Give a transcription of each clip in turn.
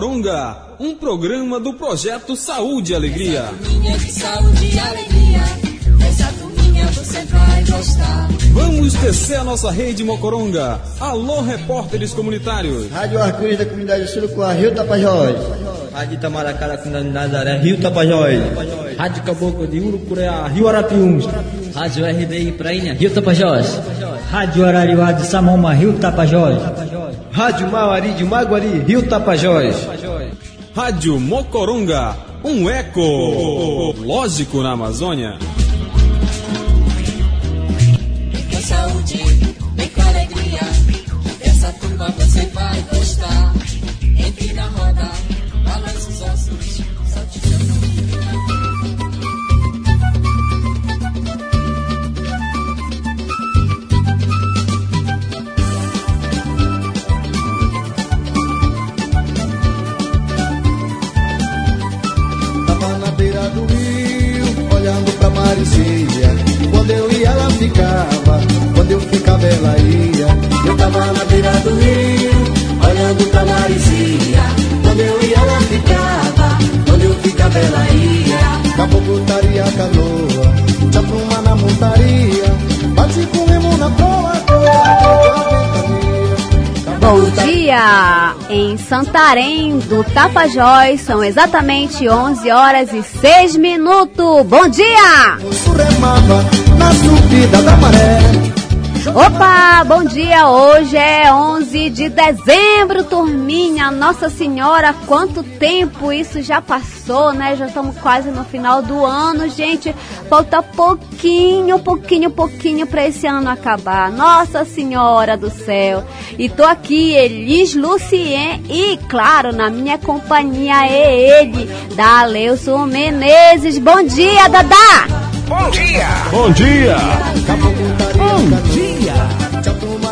Mocoronga, um programa do projeto Saúde e Alegria. Saúde e alegria. Essa turminha você vai gostar. Vamos tecer a nossa rede Mocoronga. Alô, repórteres comunitários. Rádio Arco-Íris da comunidade Surucuá, Rio Tapajós. Rádio Itamaracá da comunidade Nazaré, Rio Tapajós. Rádio Caboclo de Urucureá, Rio Arapiuns. Rádio RDI Prainha, Rio Tapajós. Rádio Arariuá de Samoma, Rio Tapajós. Rádio Mauari de Maguari, Rio Tapajós. Rádio Mocoronga, um eco lógico na Amazônia. Vem com saúde, vem com alegria. Essa turma você vai gostar. Entre na roda, balance os ossos, solte seu nome. Quando eu ia, ela ficava. Quando eu ficava, ela ia. Eu tava na beira do rio, olhando pra Maricia. Quando eu ia, ela ficava. Quando eu ficava, ela ia. Caboclo taria a canoa, já pluma na montaria. Bate com remo na proa, Bom dia! Em Santarém do Tapajós são exatamente 11 horas e 6 minutos. Bom dia! Na subida da maré. Opa, bom dia! Hoje é 11 de dezembro, turminha. Nossa Senhora, quanto tempo isso já passou, né? Já estamos quase no final do ano, gente. Falta pouquinho, pouquinho, pouquinho para esse ano acabar. Nossa Senhora do céu. E tô aqui, Elis Lucien, e claro, na minha companhia é ele, Daleuson Menezes. Bom dia, Dadá! Bom dia!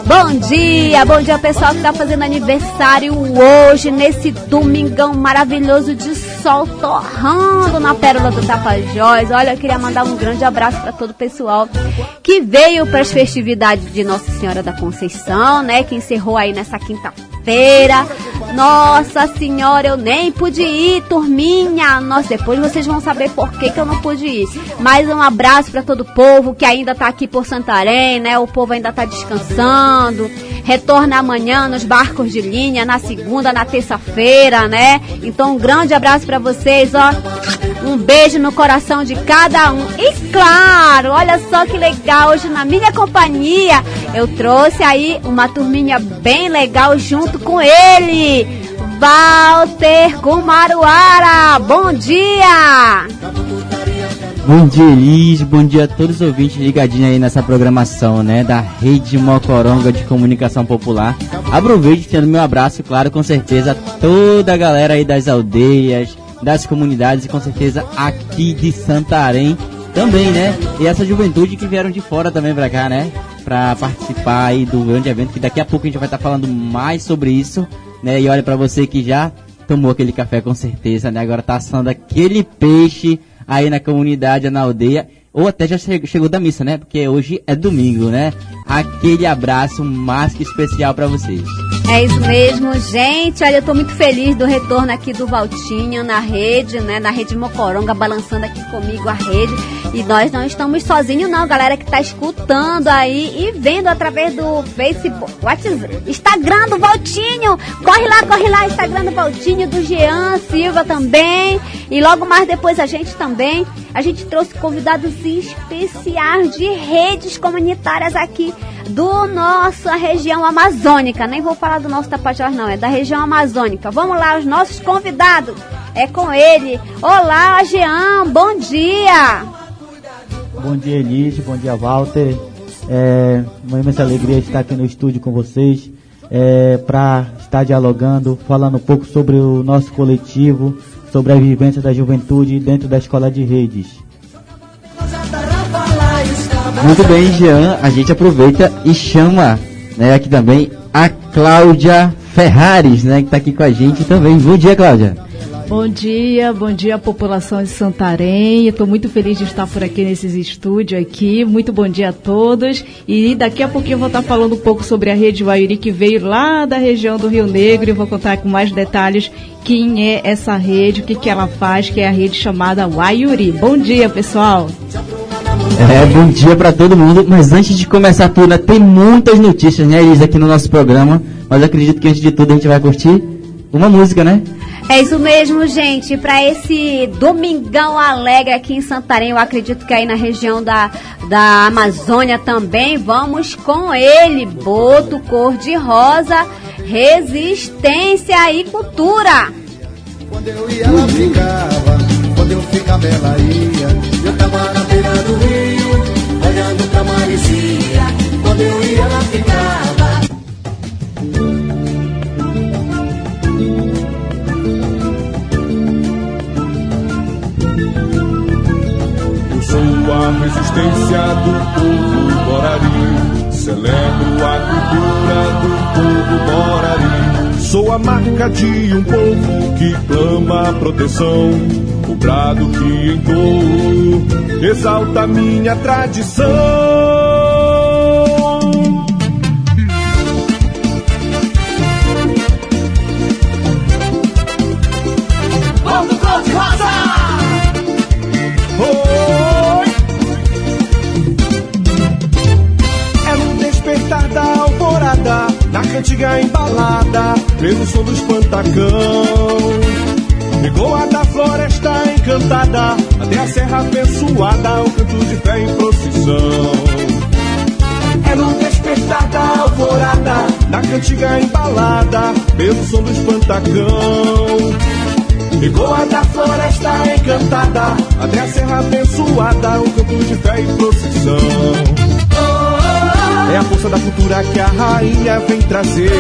Bom dia, bom dia pessoal que tá fazendo aniversário hoje, nesse domingão maravilhoso de sol torrando na Pérola do Tapajós. Olha, eu queria mandar um grande abraço para todo o pessoal que veio para as festividades de Nossa Senhora da Conceição, né? Que encerrou aí nessa quinta-feira. Nossa Senhora, eu nem pude ir, turminha. Nossa, depois vocês vão saber por que, que eu não pude ir. Mais um abraço para todo o povo que ainda tá aqui por Santarém, né? O povo ainda tá descansando. Retorna amanhã nos barcos de linha, na segunda, na terça-feira, né? Então, um grande abraço para vocês, ó. Um beijo no coração de cada um. E claro, olha só que legal, hoje na minha companhia eu trouxe aí uma turminha bem legal junto com ele. Walter Kumaruara, bom dia! Bom dia, Elis. Bom dia a todos os ouvintes ligadinhos aí nessa programação, né? Da Rede Mocoronga de Comunicação Popular. Aproveite tendo meu abraço, claro, com certeza, toda a galera aí das aldeias, das comunidades e com certeza aqui de Santarém também, né? E essa juventude que vieram de fora também pra cá, né? Pra participar aí do grande evento, que daqui a pouco a gente vai estar falando mais sobre isso, né? E olha pra você que já tomou aquele café com certeza, né? Agora tá assando aquele peixe aí na comunidade, na aldeia, ou até já che- chegou da missa, né? Porque hoje é domingo, né? Aquele abraço mais que especial pra vocês. É isso mesmo, gente. Olha, eu tô muito feliz do retorno aqui do Valtinho na rede, né? Na rede Mocoronga, balançando aqui comigo a rede. E nós não estamos sozinhos, não, galera que tá escutando aí e vendo através do Facebook, WhatsApp, Instagram do Valtinho. Corre lá, corre lá, Instagram do Valtinho, do Jean Silva também. E logo mais depois a gente também. A gente trouxe convidados especiais de redes comunitárias aqui do nossa região amazônica. Nem vou falar do nosso Tapajós, não, é da região amazônica. Vamos lá, os nossos convidados. É com ele. Olá, Jean, bom dia. Bom dia, Elis. Bom dia, Walter. É uma imensa alegria estar aqui no estúdio com vocês é, para estar dialogando, falando um pouco sobre o nosso coletivo, sobre a vivência da juventude dentro da escola de redes. Muito bem, Jean, a gente aproveita e chama, né, aqui também a Cláudia Ferrares, né, que tá aqui com a gente também. Bom dia, Cláudia. Bom dia, bom dia população de Santarém. Estou muito feliz de estar por aqui nesses estúdios aqui. Muito bom dia a todos. E daqui a pouquinho eu vou estar falando um pouco sobre a rede Waiuri que veio lá da região do Rio Negro e vou contar com mais detalhes quem é essa rede, o que, que ela faz, que é a rede chamada Waiuri. Bom dia, pessoal. É, bom dia para todo mundo. Mas antes de começar tudo, né, tem muitas notícias, né, Elisa, aqui no nosso programa. Mas acredito que antes de tudo a gente vai curtir uma música, né? É isso mesmo, gente. Para esse domingão alegre aqui em Santarém, eu acredito que aí na região da, da Amazônia também, vamos com ele, Boto Cor-de-Rosa, Resistência e Cultura. Quando eu ia, ela ficava. Quando eu ficava, ela ia. Eu tava na beira do rio, olhando pra Maricia. Quando eu ia, ela ficava. Eu sou a resistência do povo Borari. Celebro a cultura do povo Borari. Sou a marca de um povo que clama proteção. O brado que entoo exalta minha tradição. Oi! Era um despertar da alvorada, na cantiga embalada, pelo som dos pantacão. Encantada, até a serra abençoada, o canto de fé em procissão. Era um despertar da alvorada, na cantiga embalada, pelo som dos pantacão. Pegou a da floresta encantada, até a serra abençoada, um canto de fé e procissão. É a força da cultura que a rainha vem trazer.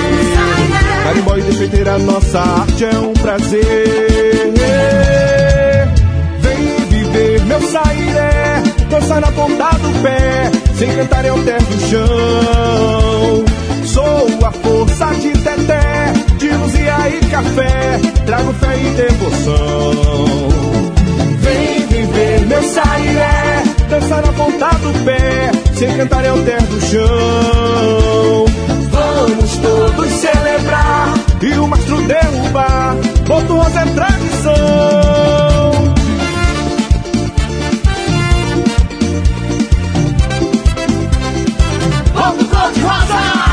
Carimbó e defeiteira, nossa arte é um prazer. Dançar na ponta do pé, sem cantar é o terra do chão. Sou a força de Teté, de luzia e café, trago fé e devoção. Vem viver meu sairé, dançar na ponta do pé, sem cantar é o terra do chão. Vamos todos celebrar e o mastro derrubar, Rosa é tradição. Cor de rosa!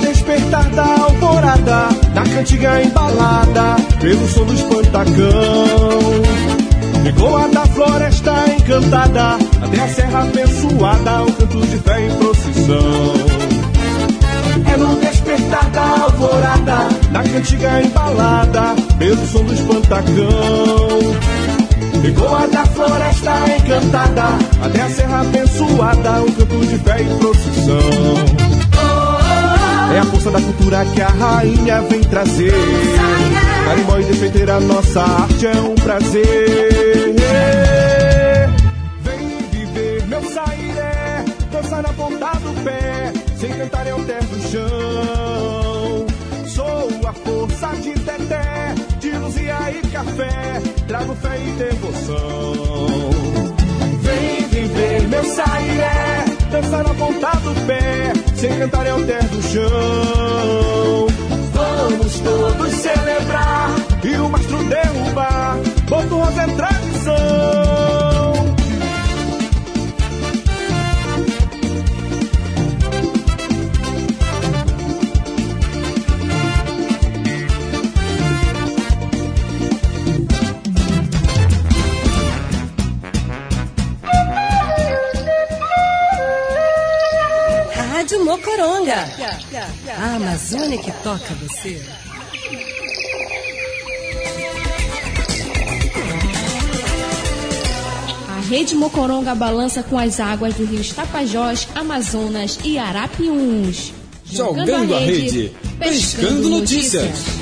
Despertar da alvorada, na cantiga embalada, pelo som dos pantacão. Pegou a da floresta encantada, até a serra abençoada, o canto de fé em procissão. Era um despertar da alvorada, na cantiga embalada, pelo som dos pantacão. Pegou a da floresta encantada, até a serra abençoada, um canto de fé e procissão. É a força da cultura que a rainha vem trazer. Carimbó e defeiteira, nossa arte é um prazer. Vem viver meu sairé, dançar na ponta do pé, sem cantar é o terra do chão. Sou a força de Teté, luzia e café, trago fé e devoção. Vem viver meu sairé, dançar na ponta do pé, sem cantar é o terra do chão. Vamos todos celebrar e o mastro derrubar, Boto Rosa é tradição. Mocoronga. A Amazônia que toca você. A Rede Mocoronga balança com as águas dos rios Tapajós, Amazonas e Arapiuns. Jogando a rede, pescando notícias.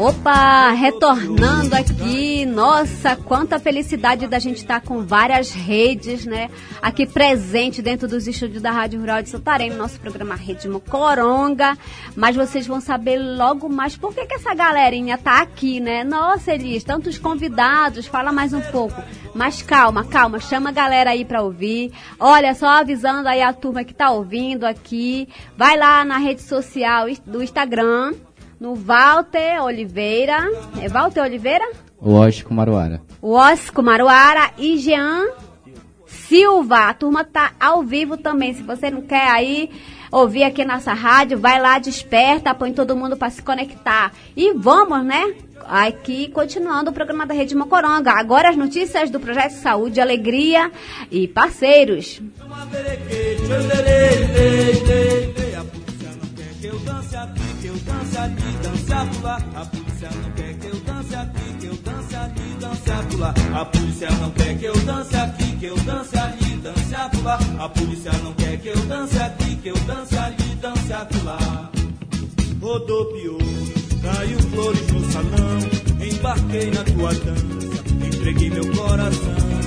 Opa, retornando aqui, nossa, quanta felicidade da gente estar com várias redes, né? Aqui presente dentro dos estúdios da Rádio Rural de Santarém, no nosso programa Rede Mocoronga. Mas vocês vão saber logo mais por que, que essa galerinha tá aqui, né? Nossa, Elis, tantos convidados, fala mais um pouco. Mas calma, calma, chama a galera aí pra ouvir. Olha, só avisando aí a turma que tá ouvindo aqui. Vai lá na rede social do Instagram no Walter Oliveira. É Walter Oliveira? O Osco Maruara. O Osco Maruara e Jean Silva. A turma tá ao vivo também. Se você não quer aí ouvir aqui nossa rádio, vai lá, desperta, põe todo mundo para se conectar. E vamos, né? Aqui, continuando o programa da Rede Mocoronga. Agora as notícias do Projeto Saúde, Alegria e parceiros dance ali, dance a polícia não quer que eu dance aqui, que eu dance ali, dance a pular. A polícia não quer que eu dance aqui, que eu dance ali, dance a pular. A polícia não quer que eu dance aqui, que eu dance ali, dance a pular. Rodopiou, caiu flores no salão, embarquei na tua dança, entreguei meu coração.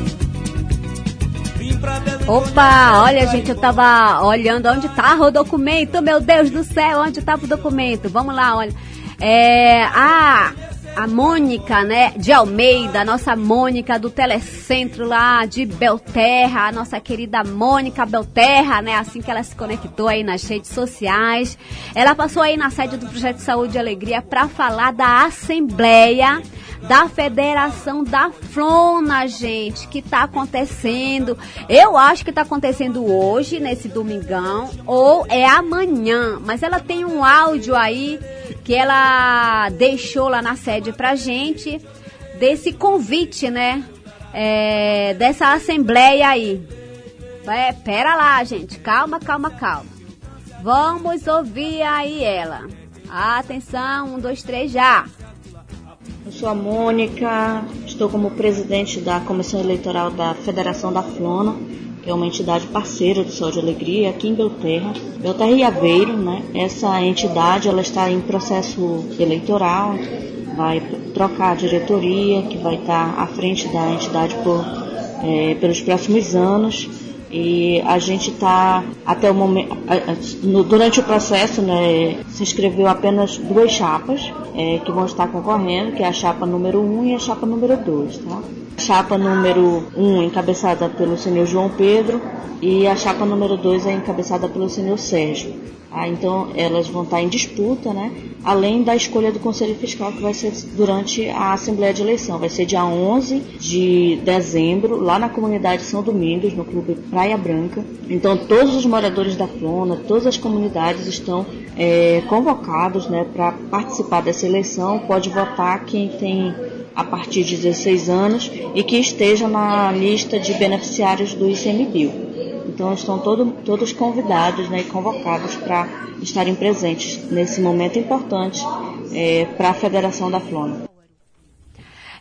Opa, olha gente, eu tava olhando onde tá o documento, meu Deus do céu, onde tava tá o documento? Vamos lá, olha. É, a, a Mônica, né, de Almeida, a nossa Mônica do Telecentro lá de Belterra, a nossa querida Mônica Belterra, né, assim que ela se conectou aí nas redes sociais. Ela passou aí na sede do Projeto Saúde e Alegria para falar da Assembleia da Federação da Flona, gente, que está acontecendo. Eu acho que está acontecendo hoje, nesse domingão, ou é amanhã. Mas ela tem um áudio aí que ela deixou lá na sede pra gente, desse convite, né? É, dessa assembleia aí. É, pera lá, gente. Calma, calma, calma. Vamos ouvir aí ela. Atenção, um, dois, três, já. Sou a Mônica, estou como presidente da Comissão Eleitoral da Federação da Flona, que é uma entidade parceira do Sol de Alegria aqui em Belterra. Belterra e Aveiro, né? Essa entidade ela está em processo eleitoral, vai trocar a diretoria, que vai estar à frente da entidade por, é, pelos próximos anos e a gente está até o momento durante o processo né, se inscreveu apenas duas chapas é, que vão estar concorrendo que é a chapa número 1 um e a chapa número 2 tá? chapa número 1 um, encabeçada pelo senhor João Pedro e a chapa número 2 é encabeçada pelo senhor Sérgio ah, então elas vão estar em disputa, né? além da escolha do Conselho Fiscal, que vai ser durante a Assembleia de Eleição. Vai ser dia 11 de dezembro, lá na comunidade São Domingos, no Clube Praia Branca. Então todos os moradores da Flona, todas as comunidades estão é, convocados né, para participar dessa eleição. Pode votar quem tem a partir de 16 anos e que esteja na lista de beneficiários do ICMBio. Então estão todo, todos convidados né, e convocados para estarem presentes nesse momento importante é, para a Federação da Flona.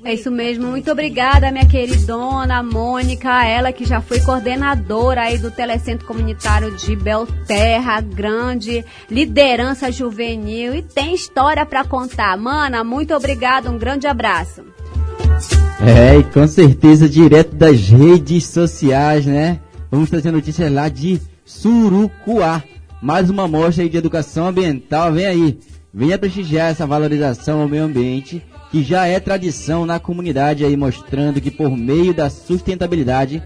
É isso mesmo, muito obrigada, minha queridona Mônica, ela que já foi coordenadora aí do Telecentro Comunitário de Belterra, grande liderança juvenil e tem história para contar. Mana, muito obrigada, um grande abraço. É, e com certeza direto das redes sociais, né? Vamos trazer notícias lá de Surucuá. Mais uma mostra de educação ambiental, vem aí. Venha prestigiar essa valorização ao meio ambiente, que já é tradição na comunidade aí, mostrando que por meio da sustentabilidade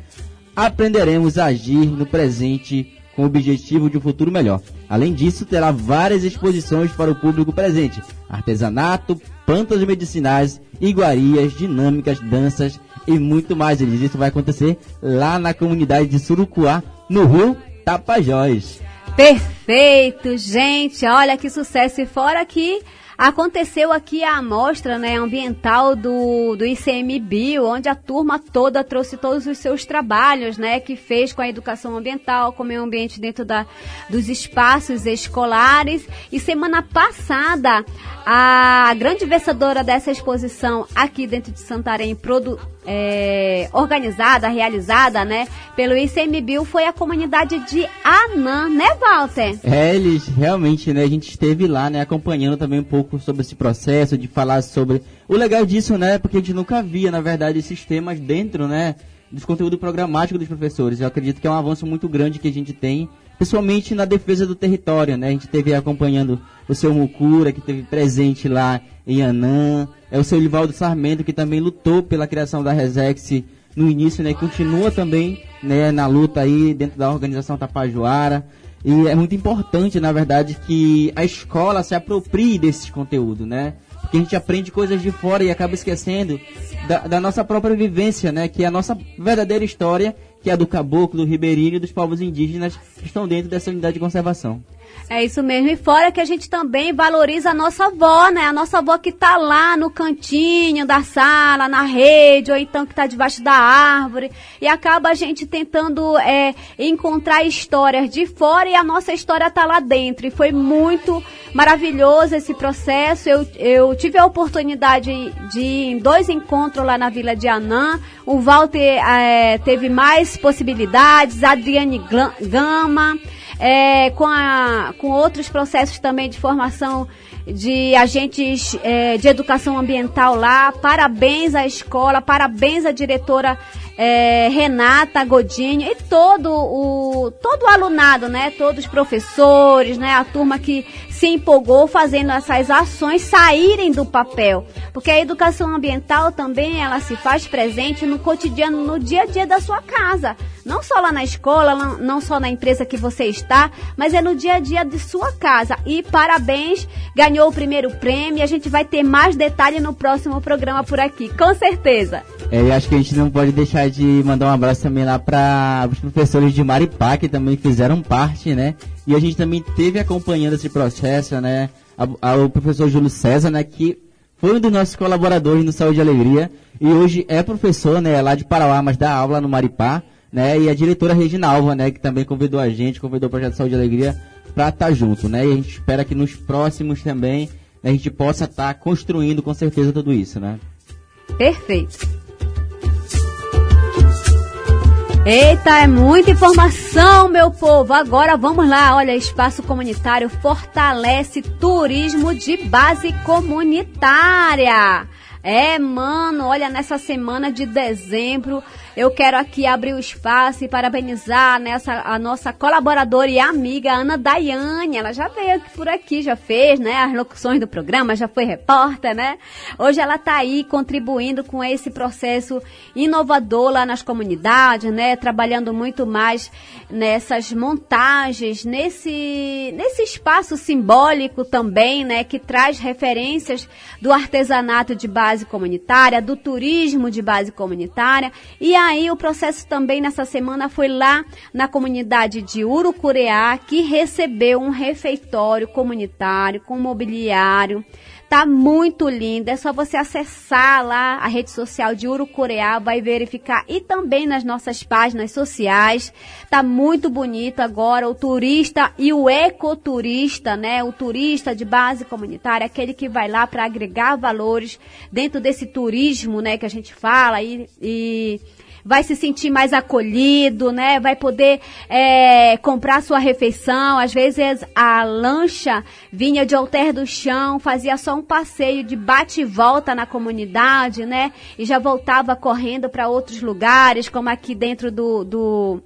aprenderemos a agir no presente com o objetivo de um futuro melhor. Além disso, terá várias exposições para o público presente: artesanato, plantas medicinais, iguarias, dinâmicas, danças e muito mais. Eles isso vai acontecer lá na comunidade de Surucuá, no Rio Tapajós. Perfeito, gente. Olha que sucesso. E fora que aconteceu aqui a amostra né, ambiental do, do ICMBio, onde a turma toda trouxe todos os seus trabalhos, né, que fez com a educação ambiental, com o meio ambiente dentro da, dos espaços escolares. E semana passada A grande vencedora dessa exposição aqui dentro de Santarém, produ, é, organizada, realizada, né, pelo ICMBio, foi a comunidade de Anã, né, Walter? É, eles realmente, né, a gente esteve lá, né, acompanhando também um pouco sobre esse processo, de falar sobre o legal disso, né, porque a gente nunca via, na verdade, esses temas dentro, né, dos conteúdos programáticos dos professores. Eu acredito que é um avanço muito grande que a gente tem principalmente na defesa do território, né? A gente teve acompanhando o seu Mucura, que teve presente lá em Anã, é o seu Livaldo Sarmento, que também lutou pela criação da Resex no início, né? Continua também, né, na luta aí dentro da organização Tapajoara. E é muito importante, na verdade, que a escola se aproprie desses conteúdos, né? Porque a gente aprende coisas de fora e acaba esquecendo da, da nossa própria vivência, né? Que é a nossa verdadeira história que é do caboclo, do ribeirinho e dos povos indígenas que estão dentro dessa unidade de conservação. É isso mesmo. E fora que a gente também valoriza a nossa avó, né? A nossa avó que tá lá no cantinho da sala, na rede, ou então que tá debaixo da árvore. E acaba a gente tentando é, encontrar histórias de fora e a nossa história tá lá dentro. E foi muito maravilhoso esse processo. Eu, eu tive a oportunidade de ir em dois encontros lá na Vila de Anã. O Walter é, teve mais possibilidades, a Adriane Gama é, com, a, com outros processos também de formação de agentes é, de educação ambiental lá. Parabéns à escola, parabéns à diretora é, Renata Godinho e todo o todo o alunado, né? Todos os professores, né? A turma que se empolgou fazendo essas ações saírem do papel, porque a educação ambiental também ela se faz presente no cotidiano, no dia a dia da sua casa, não só lá na escola, não só na empresa que você está, mas é no dia a dia de sua casa. E parabéns, ganhou o primeiro prêmio. A gente vai ter mais detalhe no próximo programa por aqui, com certeza. É, eu acho que a gente não pode deixar de mandar um abraço também lá para os professores de Maripá que também fizeram parte, né? E a gente também teve acompanhando esse processo, né? A, a, o professor Júlio César, né? Que foi um dos nossos colaboradores no Saúde e Alegria e hoje é professor, né? Lá de Parauá, mas dá aula no Maripá, né? E a diretora Reginalva, né? Que também convidou a gente, convidou o Projeto Saúde e Alegria para estar tá junto, né? E a gente espera que nos próximos também a gente possa estar tá construindo com certeza tudo isso, né? Perfeito. Eita, é muita informação, meu povo. Agora vamos lá. Olha, espaço comunitário fortalece turismo de base comunitária. É, mano, olha, nessa semana de dezembro, eu quero aqui abrir o espaço e parabenizar nessa, a nossa colaboradora e amiga Ana Daiane. Ela já veio por aqui, já fez, né, as locuções do programa, já foi repórter, né? Hoje ela está aí contribuindo com esse processo inovador lá nas comunidades, né? Trabalhando muito mais nessas montagens, nesse, nesse espaço simbólico também, né? Que traz referências do artesanato de base comunitária, do turismo de base comunitária. E aí o processo também nessa semana foi lá na comunidade de Urucureá, que recebeu um refeitório comunitário com mobiliário Tá muito linda. É só você acessar lá a rede social de Urucureá, vai verificar e também nas nossas páginas sociais. Tá muito bonito agora o turista e o ecoturista, né? O turista de base comunitária, aquele que vai lá para agregar valores dentro desse turismo, né, que a gente fala e, e vai se sentir mais acolhido, né? Vai poder é, comprar sua refeição. Às vezes a lancha vinha de Alter do Chão, fazia só um passeio de bate e volta na comunidade, né? E já voltava correndo para outros lugares, como aqui dentro do, do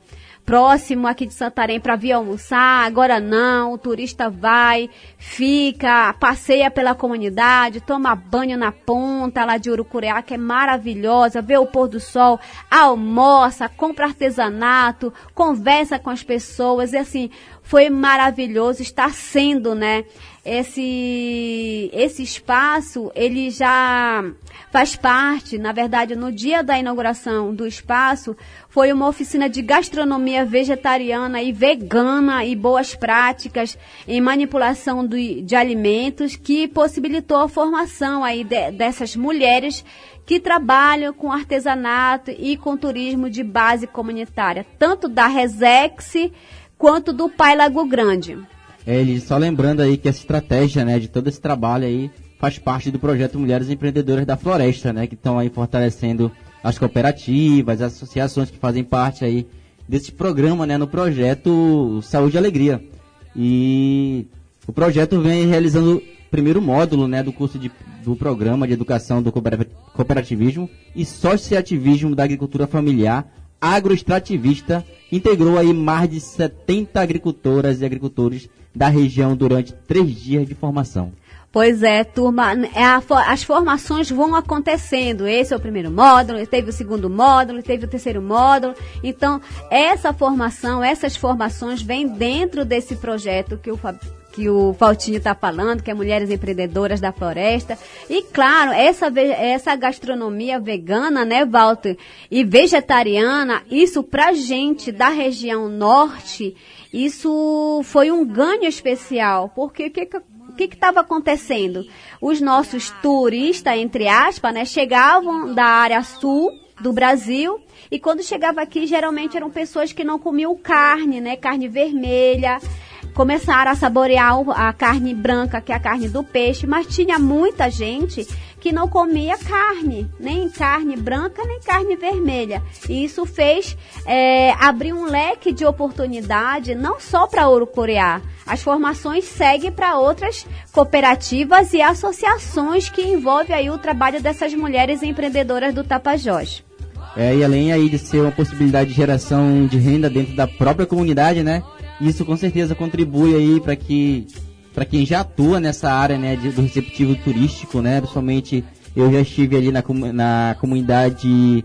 próximo aqui de Santarém para vir almoçar. Agora não, o turista vai, fica, passeia pela comunidade, toma banho na ponta lá de Urucureá, que é maravilhosa, vê o pôr do sol, almoça, compra artesanato, conversa com as pessoas e assim, foi maravilhoso, está sendo, né? esse, esse espaço, ele já faz parte, na verdade, no dia da inauguração do espaço, foi uma oficina de gastronomia vegetariana e vegana e boas práticas em manipulação do, de alimentos que possibilitou a formação aí de, dessas mulheres que trabalham com artesanato e com turismo de base comunitária, tanto da Resex quanto do Pai Lago Grande. É, só lembrando aí que essa estratégia, né, de todo esse trabalho aí faz parte do projeto Mulheres Empreendedoras da Floresta, né? Que estão aí fortalecendo as cooperativas, as associações que fazem parte aí desse programa, né? No projeto Saúde e Alegria. E o projeto vem realizando o primeiro módulo, né? Do curso de, do programa de educação do cooperativismo e sociativismo da agricultura familiar agroextrativista integrou aí mais de 70 agricultoras e agricultores da região durante três dias de formação. Pois é, turma, é as formações vão acontecendo. Esse é o primeiro módulo, teve o segundo módulo, teve o terceiro módulo. Então, essa formação, essas formações vêm dentro desse projeto que o que o Faltinho está falando, que é Mulheres Empreendedoras da Floresta. E claro, essa, essa gastronomia vegana, né, Walter, e vegetariana, isso pra gente da região norte, isso foi um ganho especial, porque o que, o que estava acontecendo? Os nossos turistas, entre aspas, né, chegavam da área sul do Brasil e quando chegava aqui, geralmente eram pessoas que não comiam carne, né, carne vermelha, começaram a saborear a carne branca, que é a carne do peixe, mas tinha muita gente que não comia carne, nem carne branca, nem carne vermelha. E isso fez é, abrir um leque de oportunidade, não só para Ouro Coreá. As formações seguem para outras cooperativas e associações que envolvem aí o trabalho dessas mulheres empreendedoras do Tapajós. É, e além aí de ser uma possibilidade de geração de renda dentro da própria comunidade, né? Isso com certeza contribui aí para que para quem já atua nessa área, né, de, do receptivo turístico, né, principalmente eu já estive ali na, na comunidade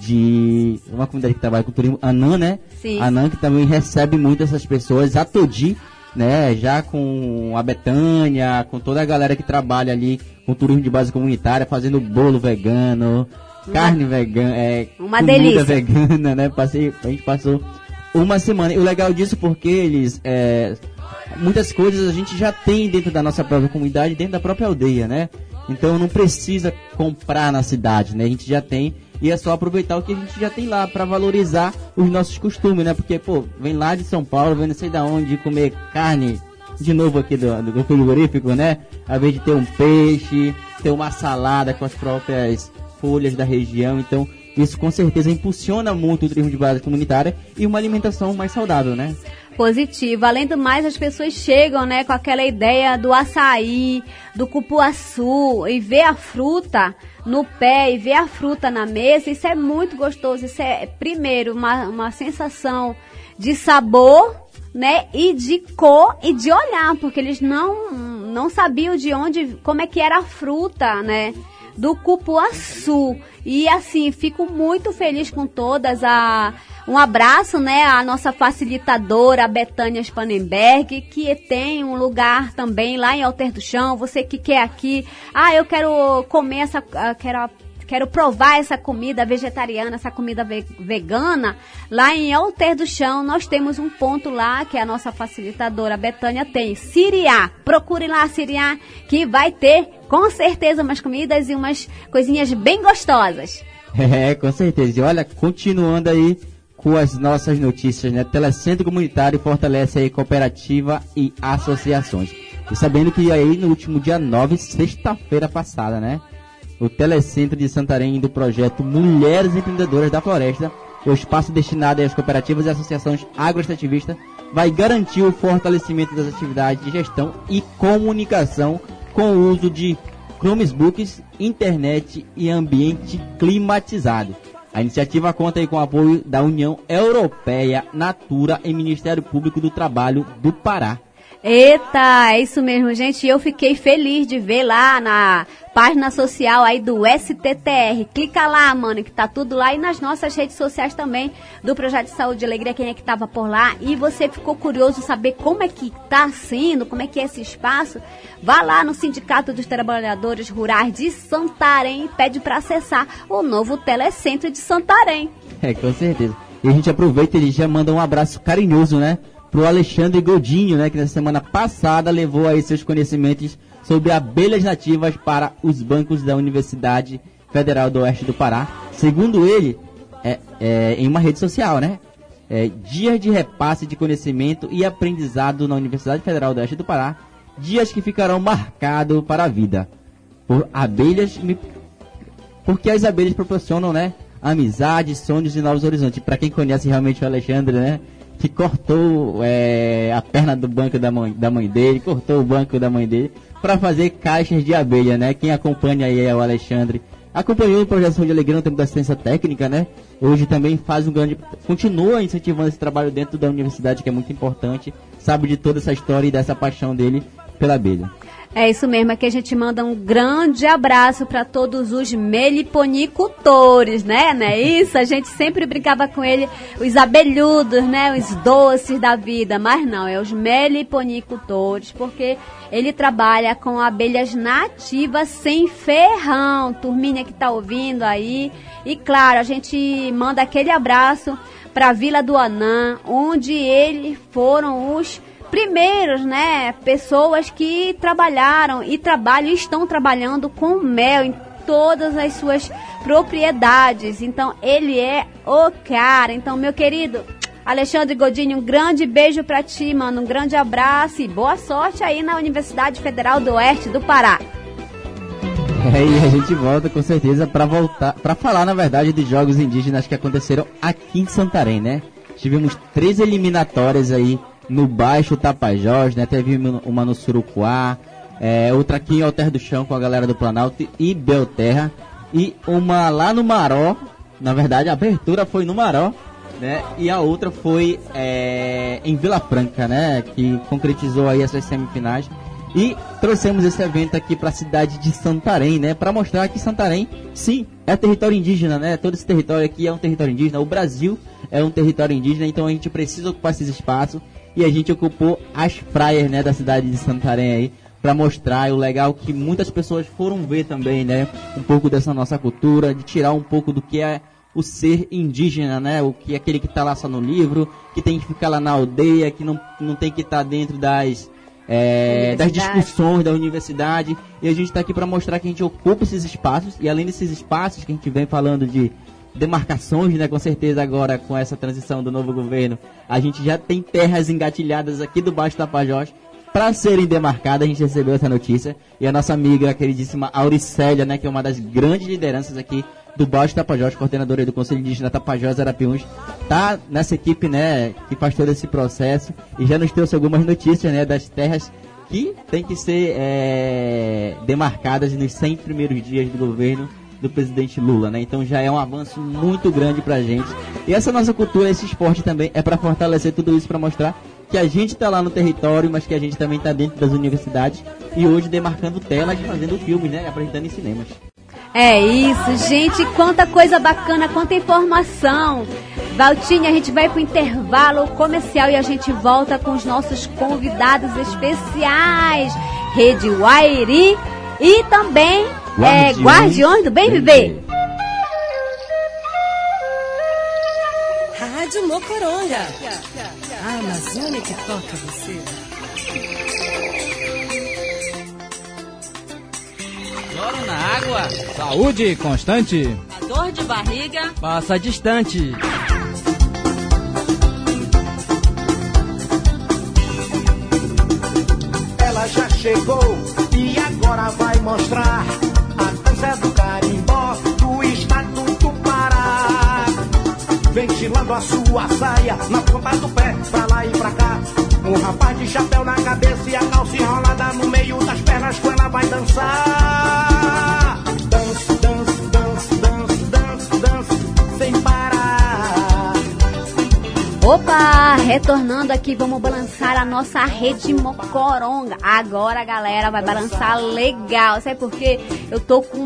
de uma comunidade que trabalha com turismo, Anã, né? Sim. Anã que também recebe muito essas pessoas, a Todi, né, já com a Betânia, com toda a galera que trabalha ali com turismo de base comunitária, fazendo bolo vegano, uma, carne vegana, é, uma delícia vegana, né? Passei, a gente passou uma semana. E o legal disso porque eles. É, muitas coisas a gente já tem dentro da nossa própria comunidade, dentro da própria aldeia, né? Então não precisa comprar na cidade, né? A gente já tem e é só aproveitar o que a gente já tem lá para valorizar os nossos costumes, né? Porque, pô, vem lá de São Paulo, vem não sei da onde comer carne de novo aqui do, do frigorífico, né? Ao invés de ter um peixe, ter uma salada com as próprias folhas da região. Então, isso com certeza impulsiona muito o turismo de base comunitária e uma alimentação mais saudável, né? Positivo. Além do mais, as pessoas chegam, né, com aquela ideia do açaí, do cupuaçu e ver a fruta no pé e ver a fruta na mesa. Isso é muito gostoso. Isso é, primeiro, uma, uma sensação de sabor, né, e de cor e de olhar, porque eles não não sabiam de onde, como é que era a fruta, né? Do cupuaçu. E assim, fico muito feliz com todas. A, um abraço, né, à nossa facilitadora, a Betânia Spanenberg, que tem um lugar também lá em Alter do Chão. Você que quer aqui, ah, eu quero comer essa, ah, quero quero provar essa comida vegetariana, essa comida ve vegana, lá em Alter do Chão, nós temos um ponto lá que a nossa facilitadora Betânia tem. Siriá. Procure lá Siriá, que vai ter com certeza umas comidas e umas coisinhas bem gostosas. É, com certeza. E olha, continuando aí com as nossas notícias, né? Telecentro Comunitário fortalece aí cooperativa e associações. E sabendo que aí no último dia 9, sexta-feira passada, né? O Telecentro de Santarém do projeto Mulheres Empreendedoras da Floresta, o espaço destinado às cooperativas e associações agroextrativistas, vai garantir o fortalecimento das atividades de gestão e comunicação com o uso de Chromebooks, internet e ambiente climatizado. A iniciativa conta com o apoio da União Europeia, Natura e Ministério Público do Trabalho do Pará. Eita, é isso mesmo, gente. Eu fiquei feliz de ver lá na página social aí do STTR. Clica lá, mano, que tá tudo lá. E nas nossas redes sociais também do Projeto de Saúde e Alegria, quem é que tava por lá. E você ficou curioso saber como é que tá sendo, como é que é esse espaço. Vá lá no Sindicato dos Trabalhadores Rurais de Santarém e pede para acessar o novo Telecentro de Santarém. É, com certeza. E a gente aproveita e já manda um abraço carinhoso, né? Pro Alexandre Godinho, né? Que na semana passada levou aí seus conhecimentos sobre abelhas nativas para os bancos da Universidade Federal do Oeste do Pará. Segundo ele, é, é em uma rede social, né? É, dias de repasse de conhecimento e aprendizado na Universidade Federal do Oeste do Pará, dias que ficarão marcados para a vida. por abelhas, porque as abelhas proporcionam, né, amizade, sonhos e novos horizontes. Para quem conhece realmente o Alexandre, né, que cortou é, a perna do banco da mãe, da mãe dele, cortou o banco da mãe dele para fazer caixas de abelha, né? Quem acompanha aí é o Alexandre. Acompanhou o projeto Saúde e Alegria no tempo da assistência técnica, né? Hoje também faz um grande. continua incentivando esse trabalho dentro da universidade, que é muito importante. Sabe de toda essa história e dessa paixão dele pela abelha. É isso mesmo, aqui a gente manda um grande abraço para todos os meliponicultores, né? Não é isso? A gente sempre brincava com ele, os abelhudos, né? Os doces da vida, mas não, é os meliponicultores, porque ele trabalha com abelhas nativas sem ferrão. Turminha que tá ouvindo aí. E claro, a gente manda aquele abraço para Vila do Anã, onde eles foram os primeiros, né, pessoas que trabalharam e trabalham estão trabalhando com mel em todas as suas propriedades. Então ele é o cara. Então, meu querido Alexandre Godinho, um grande beijo pra ti, mano. Um grande abraço e boa sorte aí na Universidade Federal do Oeste do Pará. É, e a gente volta com certeza para voltar, para falar na verdade dos jogos indígenas que aconteceram aqui em Santarém, né? Tivemos três eliminatórias aí no Baixo Tapajós, né? Teve uma no Surucuá, é, outra aqui em Alter do Chão com a galera do Planalto e Belterra e uma lá no Maró. Na verdade, a abertura foi no Maró, né? E a outra foi é, em Vila Franca, né? Que concretizou aí essas semifinais. E trouxemos esse evento aqui para a cidade de Santarém, né? Para mostrar que Santarém, sim, é território indígena, né? Todo esse território aqui é um território indígena. O Brasil é um território indígena, então a gente precisa ocupar esses espaços. E a gente ocupou as praias, né, da cidade de Santarém aí para mostrar o legal que muitas pessoas foram ver também, né? Um pouco dessa nossa cultura, de tirar um pouco do que é o ser indígena, né? O que é aquele que está lá só no livro, que tem que ficar lá na aldeia, que não, não tem que estar dentro das é, das discussões da universidade. E a gente está aqui para mostrar que a gente ocupa esses espaços e além desses espaços que a gente vem falando de demarcações, né? Com certeza agora com essa transição do novo governo, a gente já tem terras engatilhadas aqui do Baixo Tapajós para serem demarcadas. A gente recebeu essa notícia e a nossa amiga a queridíssima Auricélia, né? Que é uma das grandes lideranças aqui do Baixo Tapajós, coordenadora do Conselho Indígena Tapajós Arapiuns, tá nessa equipe, né? Que faz todo esse processo e já nos trouxe algumas notícias, né? Das terras que tem que ser é, demarcadas nos 100 primeiros dias do governo do presidente Lula, né? Então já é um avanço muito grande pra gente. E essa nossa cultura, esse esporte também é para fortalecer tudo isso para mostrar que a gente tá lá no território, mas que a gente também tá dentro das universidades e hoje demarcando telas, fazendo filmes, né? Apresentando em cinemas. É isso, gente. Quanta coisa bacana, quanta informação. Valtinha, a gente vai pro intervalo comercial e a gente volta com os nossos convidados especiais. Rede Wairi e também é, Guardiões Guardiões do Bem Viver. Rádio Mocoronga. A Amazônia que toca você. Choro na água. Saúde constante. Dor de barriga. Passa distante. Ela já chegou e agora vai mostrar dança do carimbó do estado do Pará. Ventilando a sua saia na ponta do pé, pra lá e pra cá. Um rapaz de chapéu na cabeça e a calça enrolada no meio das pernas com ela vai dançar. Opa, retornando aqui, vamos balançar a nossa rede Mocoronga. Agora galera vai balançar legal. Sabe por quê? Eu tô com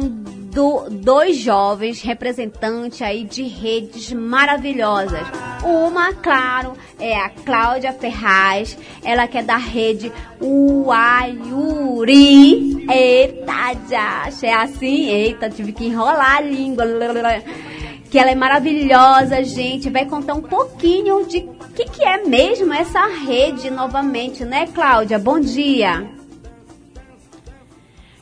do- dois jovens representantes aí de redes maravilhosas. Uma, claro, é a Cláudia Ferraz, ela que é da rede Uaiuri. Eita, já, é assim? Eita, tive que enrolar a língua que ela é maravilhosa, gente. Vai contar um pouquinho de o que, que é mesmo essa rede novamente, né, Cláudia? Bom dia.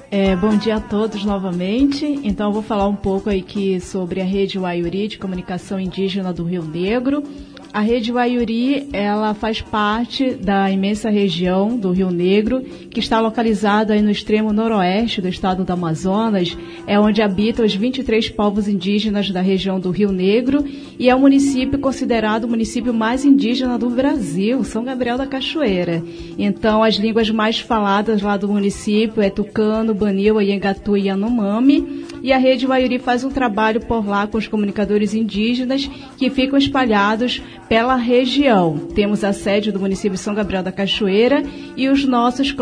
É, bom dia a todos novamente. Então, eu vou falar um pouco aqui sobre a rede Waiuri de comunicação indígena do Rio Negro. A rede Waiuri, ela faz parte da imensa região do Rio Negro, que está localizada aí no extremo noroeste do estado do Amazonas, é onde habitam os 23 povos indígenas da região do Rio Negro e é o município considerado o município mais indígena do Brasil, São Gabriel da Cachoeira. Então, as línguas mais faladas lá do município é tucano, banil, iengatu e yanomami. E a rede Waiuri faz um trabalho por lá com os comunicadores indígenas que ficam espalhados pela região. Temos a sede do município São Gabriel da Cachoeira e os nossos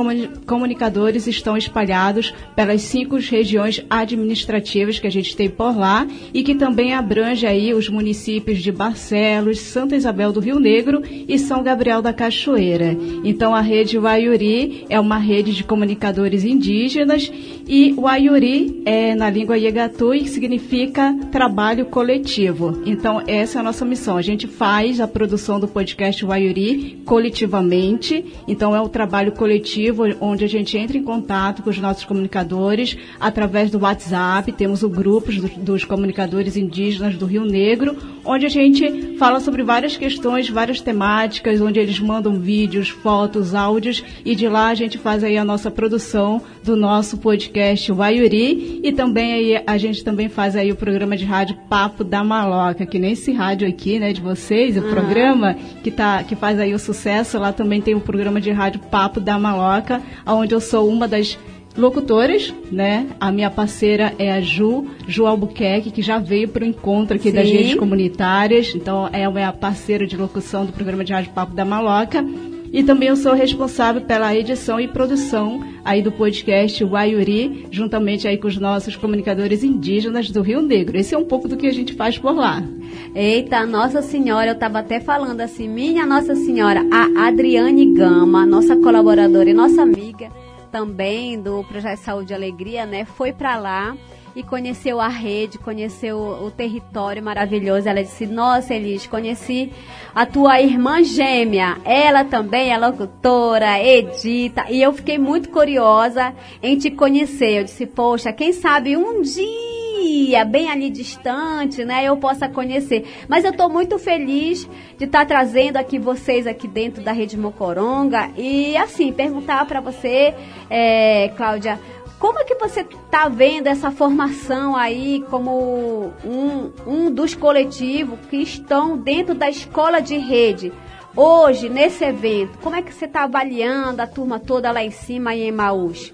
comunicadores estão espalhados pelas cinco regiões administrativas que a gente tem por lá e que também abrange aí os municípios de Barcelos, Santa Isabel do Rio Negro e São Gabriel da Cachoeira. Então a rede Waiuri é uma rede de comunicadores indígenas e Waiuri é na língua Yegatui significa trabalho coletivo. Então essa é a nossa missão. A gente faz a produção do podcast Waiuri coletivamente. Então, é um trabalho coletivo onde a gente entra em contato com os nossos comunicadores através do WhatsApp. Temos o grupo dos comunicadores indígenas do Rio Negro, onde a gente fala sobre várias questões, várias temáticas, onde eles mandam vídeos, fotos, áudios e de lá a gente faz aí a nossa produção do nosso podcast Waiuri e também aí a gente também faz aí o programa de rádio Papo da Maloca, que nem esse rádio aqui, né, de vocês, o programa que, tá, que faz aí o sucesso. Lá também tem o programa de rádio Papo da Maloca, onde eu sou uma das locutoras, né? A minha parceira é a Ju, Ju Albuquerque, que já veio para o encontro aqui Sim. das redes comunitárias. Então, é a parceira de locução do programa de rádio Papo da Maloca. E também eu sou responsável pela edição e produção aí do podcast Waiuri, juntamente aí com os nossos comunicadores indígenas do Rio Negro. Esse é um pouco do que a gente faz por lá. Eita, Nossa Senhora, eu estava até falando assim, minha Nossa Senhora, a Adriane Gama, nossa colaboradora e nossa amiga também do Projeto Saúde e Alegria, né, foi para lá e conheceu a rede, conheceu o território maravilhoso. Ela disse: Nossa, Elis, conheci a tua irmã gêmea. Ela também é locutora, edita. E eu fiquei muito curiosa em te conhecer. Eu disse: Poxa, quem sabe um dia bem ali distante, né, eu possa conhecer. Mas eu estou muito feliz de estar tá trazendo aqui vocês aqui dentro da Rede Mocoronga e assim perguntar para você, é, Cláudia, como é que você está vendo essa formação aí como um, um dos coletivos que estão dentro da escola de rede? Hoje, nesse evento, como é que você está avaliando a turma toda lá em cima em Emaús?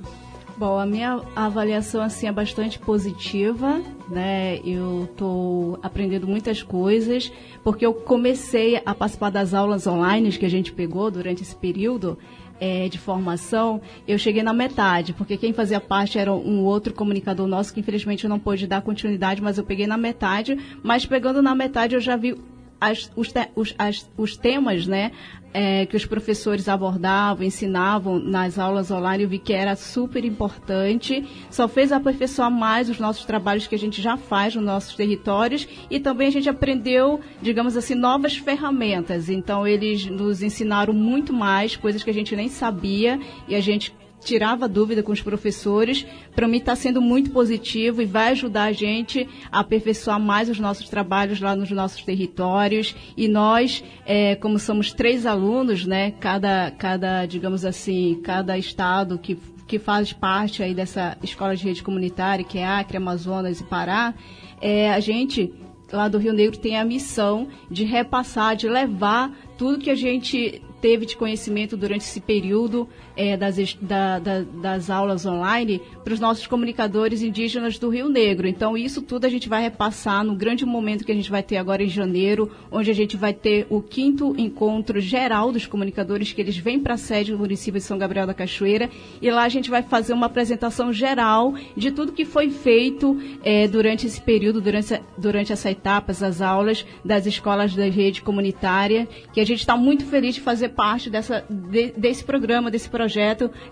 Bom, a minha avaliação assim é bastante positiva, né? Eu estou aprendendo muitas coisas, porque eu comecei a participar das aulas online que a gente pegou durante esse período é, de formação, eu cheguei na metade, porque quem fazia parte era um outro comunicador nosso que infelizmente não pôde dar continuidade, mas eu peguei na metade. Mas pegando na metade eu já vi as, os, te, os, as, os temas, né, é, que os professores abordavam, ensinavam nas aulas online, eu vi que era super importante. Só fez aperfeiçoar mais os nossos trabalhos que a gente já faz nos nossos territórios e também a gente aprendeu, digamos assim, novas ferramentas. Então, eles nos ensinaram muito mais, coisas que a gente nem sabia e a gente tirava dúvida com os professores. Para mim está sendo muito positivo e vai ajudar a gente a aperfeiçoar mais os nossos trabalhos lá nos nossos territórios. E nós, é, como somos três alunos, né, cada, cada, digamos assim, cada estado que que faz parte aí dessa escola de rede comunitária, que é Acre, Amazonas e Pará, é, a gente lá do Rio Negro tem a missão de repassar, de levar tudo que a gente teve de conhecimento durante esse período é, das, da, da, das aulas online para os nossos comunicadores indígenas do Rio Negro. Então, isso tudo a gente vai repassar no grande momento que a gente vai ter agora em janeiro, onde a gente vai ter o quinto encontro geral dos comunicadores, que eles vêm para a sede do município de São Gabriel da Cachoeira, e lá a gente vai fazer uma apresentação geral de tudo que foi feito é, durante esse período, durante, durante essa etapa, as aulas das escolas da rede comunitária, que a gente está muito feliz de fazer parte dessa, de, desse programa, desse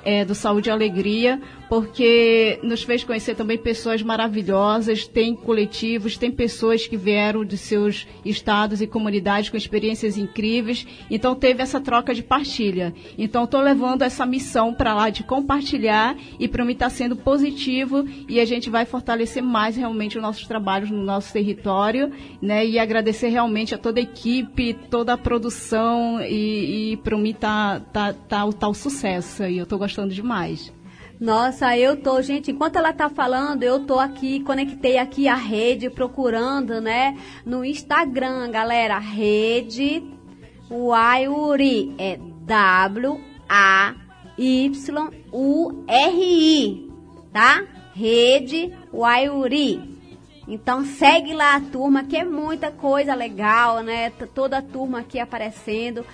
é, do Saúde e Alegria, porque nos fez conhecer também pessoas maravilhosas, tem coletivos, tem pessoas que vieram de seus estados e comunidades com experiências incríveis. Então teve essa troca de partilha. Então estou levando essa missão para lá de compartilhar e para mim está sendo positivo e a gente vai fortalecer mais realmente os nossos trabalhos no nosso território, né? E agradecer realmente a toda a equipe, toda a produção e, e para mim tá tá tá o tal sucesso e eu estou gostando demais. Nossa, eu tô, gente, enquanto ela tá falando, eu tô aqui, conectei aqui a rede, procurando, né, no Instagram, galera, rede Waiuri, é W-A-Y-U-R-I, tá? Rede Waiuri. Então segue lá a turma, que é muita coisa legal, né? Toda a turma aqui aparecendo.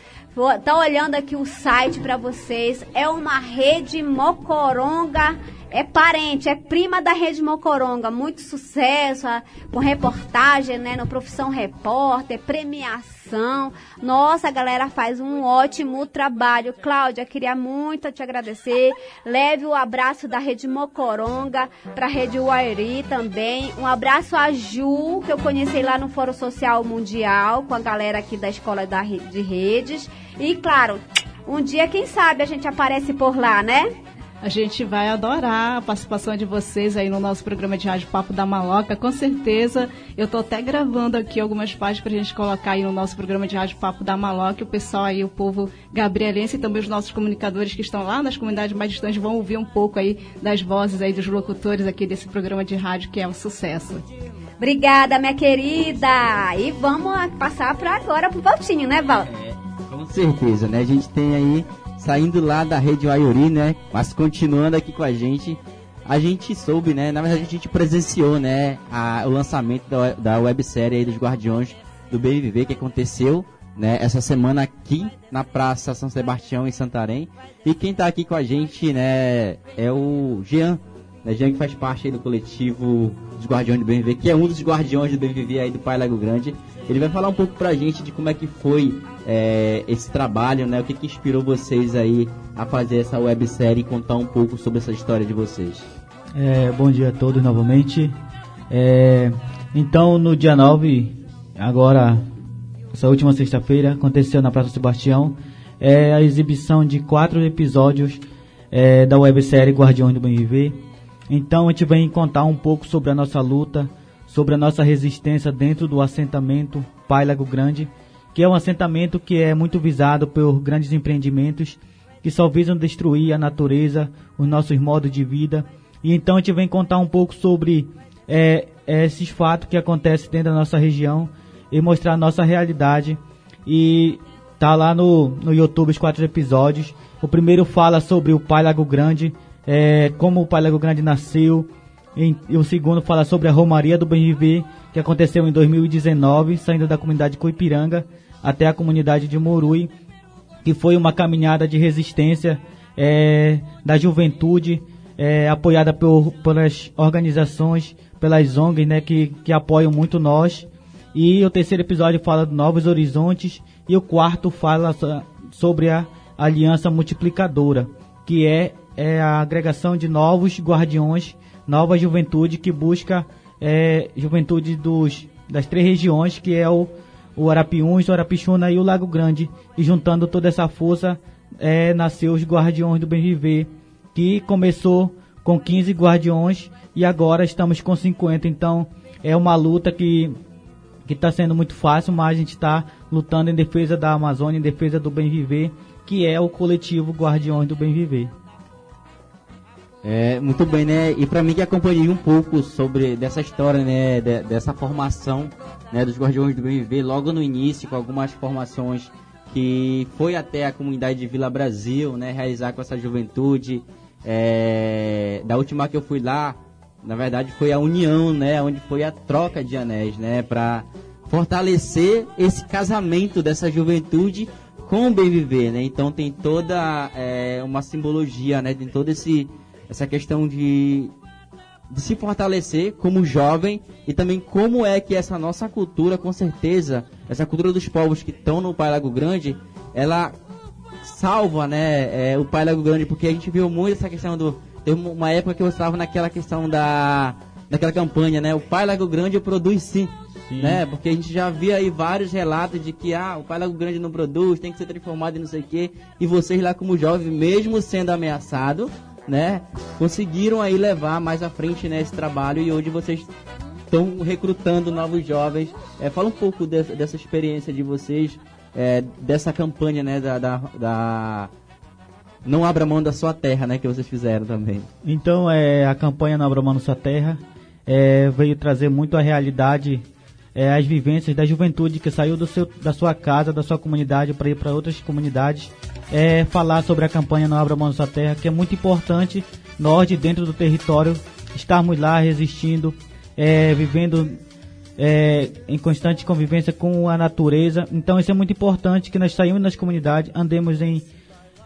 Tá olhando aqui o site para vocês. É uma rede mocoronga é parente, é prima da Rede Mocoronga, muito sucesso, a, com reportagem, né, no Profissão Repórter, premiação. Nossa, a galera faz um ótimo trabalho. Cláudia, queria muito te agradecer. Leve o abraço da Rede Mocoronga para a Rede Uairi também. Um abraço a Ju, que eu conheci lá no Fórum Social Mundial, com a galera aqui da Escola da, de Redes. E, claro, um dia, quem sabe, a gente aparece por lá, né? A gente vai adorar a participação de vocês aí no nosso programa de rádio Papo da Maloca. Com certeza, eu estou até gravando aqui algumas páginas para a gente colocar aí no nosso programa de rádio Papo da Maloca. O pessoal aí, o povo gabrielense e também os nossos comunicadores que estão lá nas comunidades mais distantes vão ouvir um pouco aí das vozes aí dos locutores aqui desse programa de rádio que é um sucesso. Obrigada, minha querida. E vamos passar para agora pro Valtinho, né, Val? É, com certeza, né? A gente tem aí saindo lá da rede Ayuri, né? Mas continuando aqui com a gente, a gente soube, né? Na verdade, a gente presenciou, né? A, o lançamento da, da websérie aí dos Guardiões do BVV que aconteceu, né? Essa semana aqui na Praça São Sebastião, em Santarém. E quem tá aqui com a gente, né? É o Jean, né? Jean que faz parte aí do coletivo dos Guardiões do BVV, que é um dos Guardiões do BVV aí do Pai Lago Grande. Ele vai falar um pouco pra gente de como é que foi é, esse trabalho, né? O que, que inspirou vocês aí a fazer essa websérie e contar um pouco sobre essa história de vocês. É, bom dia a todos novamente. É, então, no dia 9, agora, essa última sexta-feira, aconteceu na Praça Sebastião é, a exibição de quatro episódios é, da websérie Guardiões do Bem Viver. Então, a gente vem contar um pouco sobre a nossa luta, sobre a nossa resistência dentro do assentamento Pai Lago Grande que é um assentamento que é muito visado por grandes empreendimentos que só visam destruir a natureza, os nossos modos de vida. E então a gente vem contar um pouco sobre é, esses fatos que acontecem dentro da nossa região e mostrar a nossa realidade. E tá lá no, no YouTube os quatro episódios. O primeiro fala sobre o Pai Lago Grande, é, como o Pai Lago Grande nasceu. E, e, o segundo fala sobre a Romaria do Bem Viver, que aconteceu em 2019, saindo da comunidade Coipiranga até a comunidade de Morui, que foi uma caminhada de resistência é, da juventude, é, apoiada por, pelas organizações, pelas ONGs né, que, que apoiam muito nós. E o terceiro episódio fala de novos horizontes e o quarto fala sobre a aliança multiplicadora, que é, é a agregação de novos guardiões, nova juventude que busca é, juventude dos, das três regiões, que é o o Arapiuns, o Arapixuna e o Lago Grande. E juntando toda essa força, é, nasceu os Guardiões do Bem Viver, que começou com 15 guardiões e agora estamos com 50. Então é uma luta que que está sendo muito fácil, mas a gente está lutando em defesa da Amazônia, em defesa do bem viver, que é o coletivo Guardiões do Bem Viver. É, muito bem, né? E para mim que acompanhei um pouco sobre dessa história, né, de, dessa formação, né, dos Guardiões do Bem Viver logo no início com algumas formações que foi até a comunidade de Vila Brasil, né, realizar com essa juventude. É, da última que eu fui lá, na verdade foi a união, né, onde foi a troca de anéis, né, para fortalecer esse casamento dessa juventude com o bem viver, né? Então tem toda é, uma simbologia, né? Tem todo esse essa questão de, de se fortalecer como jovem e também como é que essa nossa cultura, com certeza, essa cultura dos povos que estão no Pai Lago Grande, ela salva, né, é, o Pai Lago Grande, porque a gente viu muito essa questão do. Teve uma época que eu estava naquela questão da. daquela campanha, né? O Pai Lago Grande produz sim. Sim. Né? Porque a gente já via aí vários relatos de que ah, o Pai Lago Grande não produz, tem que ser transformado e não sei o quê. E vocês lá como jovens, mesmo sendo ameaçado, né, conseguiram aí levar mais à frente né, esse trabalho e hoje vocês estão recrutando novos jovens. É, fala um pouco de- dessa experiência de vocês, é, dessa campanha, né, da, da, da- Não abra mão da sua terra, né, que vocês fizeram também. Então, é, a campanha Não Abra Mão na Sua Terra é, veio trazer muito a realidade, é, as vivências da juventude que saiu do seu, da sua casa, da sua comunidade para ir para outras comunidades. É, falar sobre a campanha Não Abra Mão na Sua Terra, que é muito importante nós, de dentro do território, estarmos lá resistindo, é, vivendo é, em constante convivência com a natureza. Então, isso é muito importante que nós saímos nas comunidades, andemos em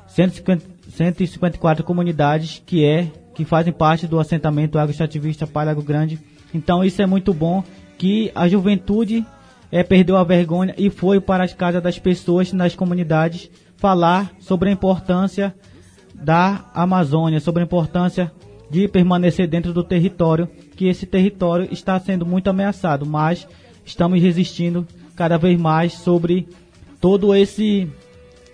150, 154 comunidades que é que fazem parte do assentamento agroextrativista Pai Lago Grande. Então isso é muito bom que a juventude é, perdeu a vergonha e foi para as casas das pessoas nas comunidades falar sobre a importância da Amazônia, sobre a importância de permanecer dentro do território, que esse território está sendo muito ameaçado, mas estamos resistindo cada vez mais sobre todo esse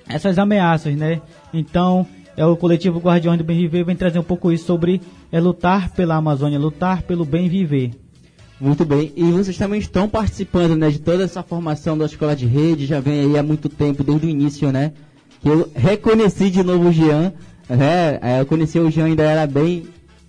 essas ameaças, né? Então, é o coletivo Guardiões do Bem Viver vem trazer um pouco isso sobre é lutar pela Amazônia, lutar pelo bem viver. Muito bem. E vocês também estão participando, né, de toda essa formação da escola de rede, já vem aí há muito tempo, desde o início, né? Que eu reconheci de novo o Jean, né? É, Eu conheci o Jean ainda era bem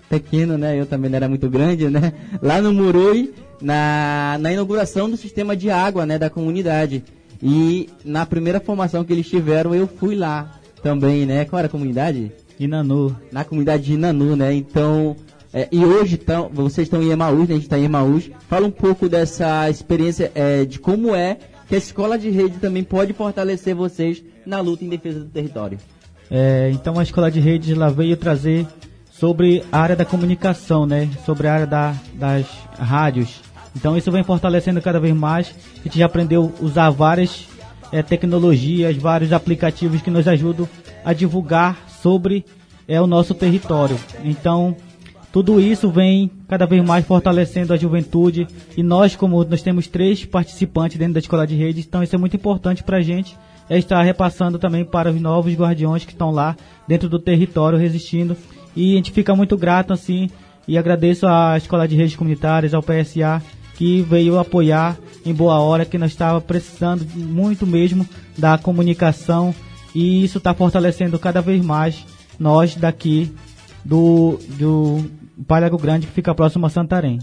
pequeno, né? Eu também não era muito grande, né? Lá no Murui, na, na inauguração do sistema de água, né, da comunidade. E na primeira formação que eles tiveram, eu fui lá também, né? Qual era a comunidade? Inanu. Na comunidade de Inanu, né? Então, é, e hoje tão, vocês estão em Emaús, né? A gente está em Emaús. Fala um pouco dessa experiência, é, de como é que a escola de rede também pode fortalecer vocês na luta em defesa do território. É, então a escola de redes ela veio trazer sobre a área da comunicação, né? Sobre a área da, das rádios. Então isso vem fortalecendo cada vez mais. A gente já aprendeu a usar várias é, tecnologias, vários aplicativos que nos ajudam a divulgar sobre é, o nosso território. Então tudo isso vem cada vez mais fortalecendo a juventude e nós como nós temos três participantes dentro da escola de redes, então isso é muito importante para a gente é estar repassando também para os novos guardiões que estão lá dentro do território resistindo. E a gente fica muito grato assim e agradeço à escola de redes comunitárias ao PSA que veio apoiar em boa hora que nós estava precisando muito mesmo da comunicação. E isso está fortalecendo cada vez mais nós daqui do, do Palhago Grande que fica próximo a Santarém.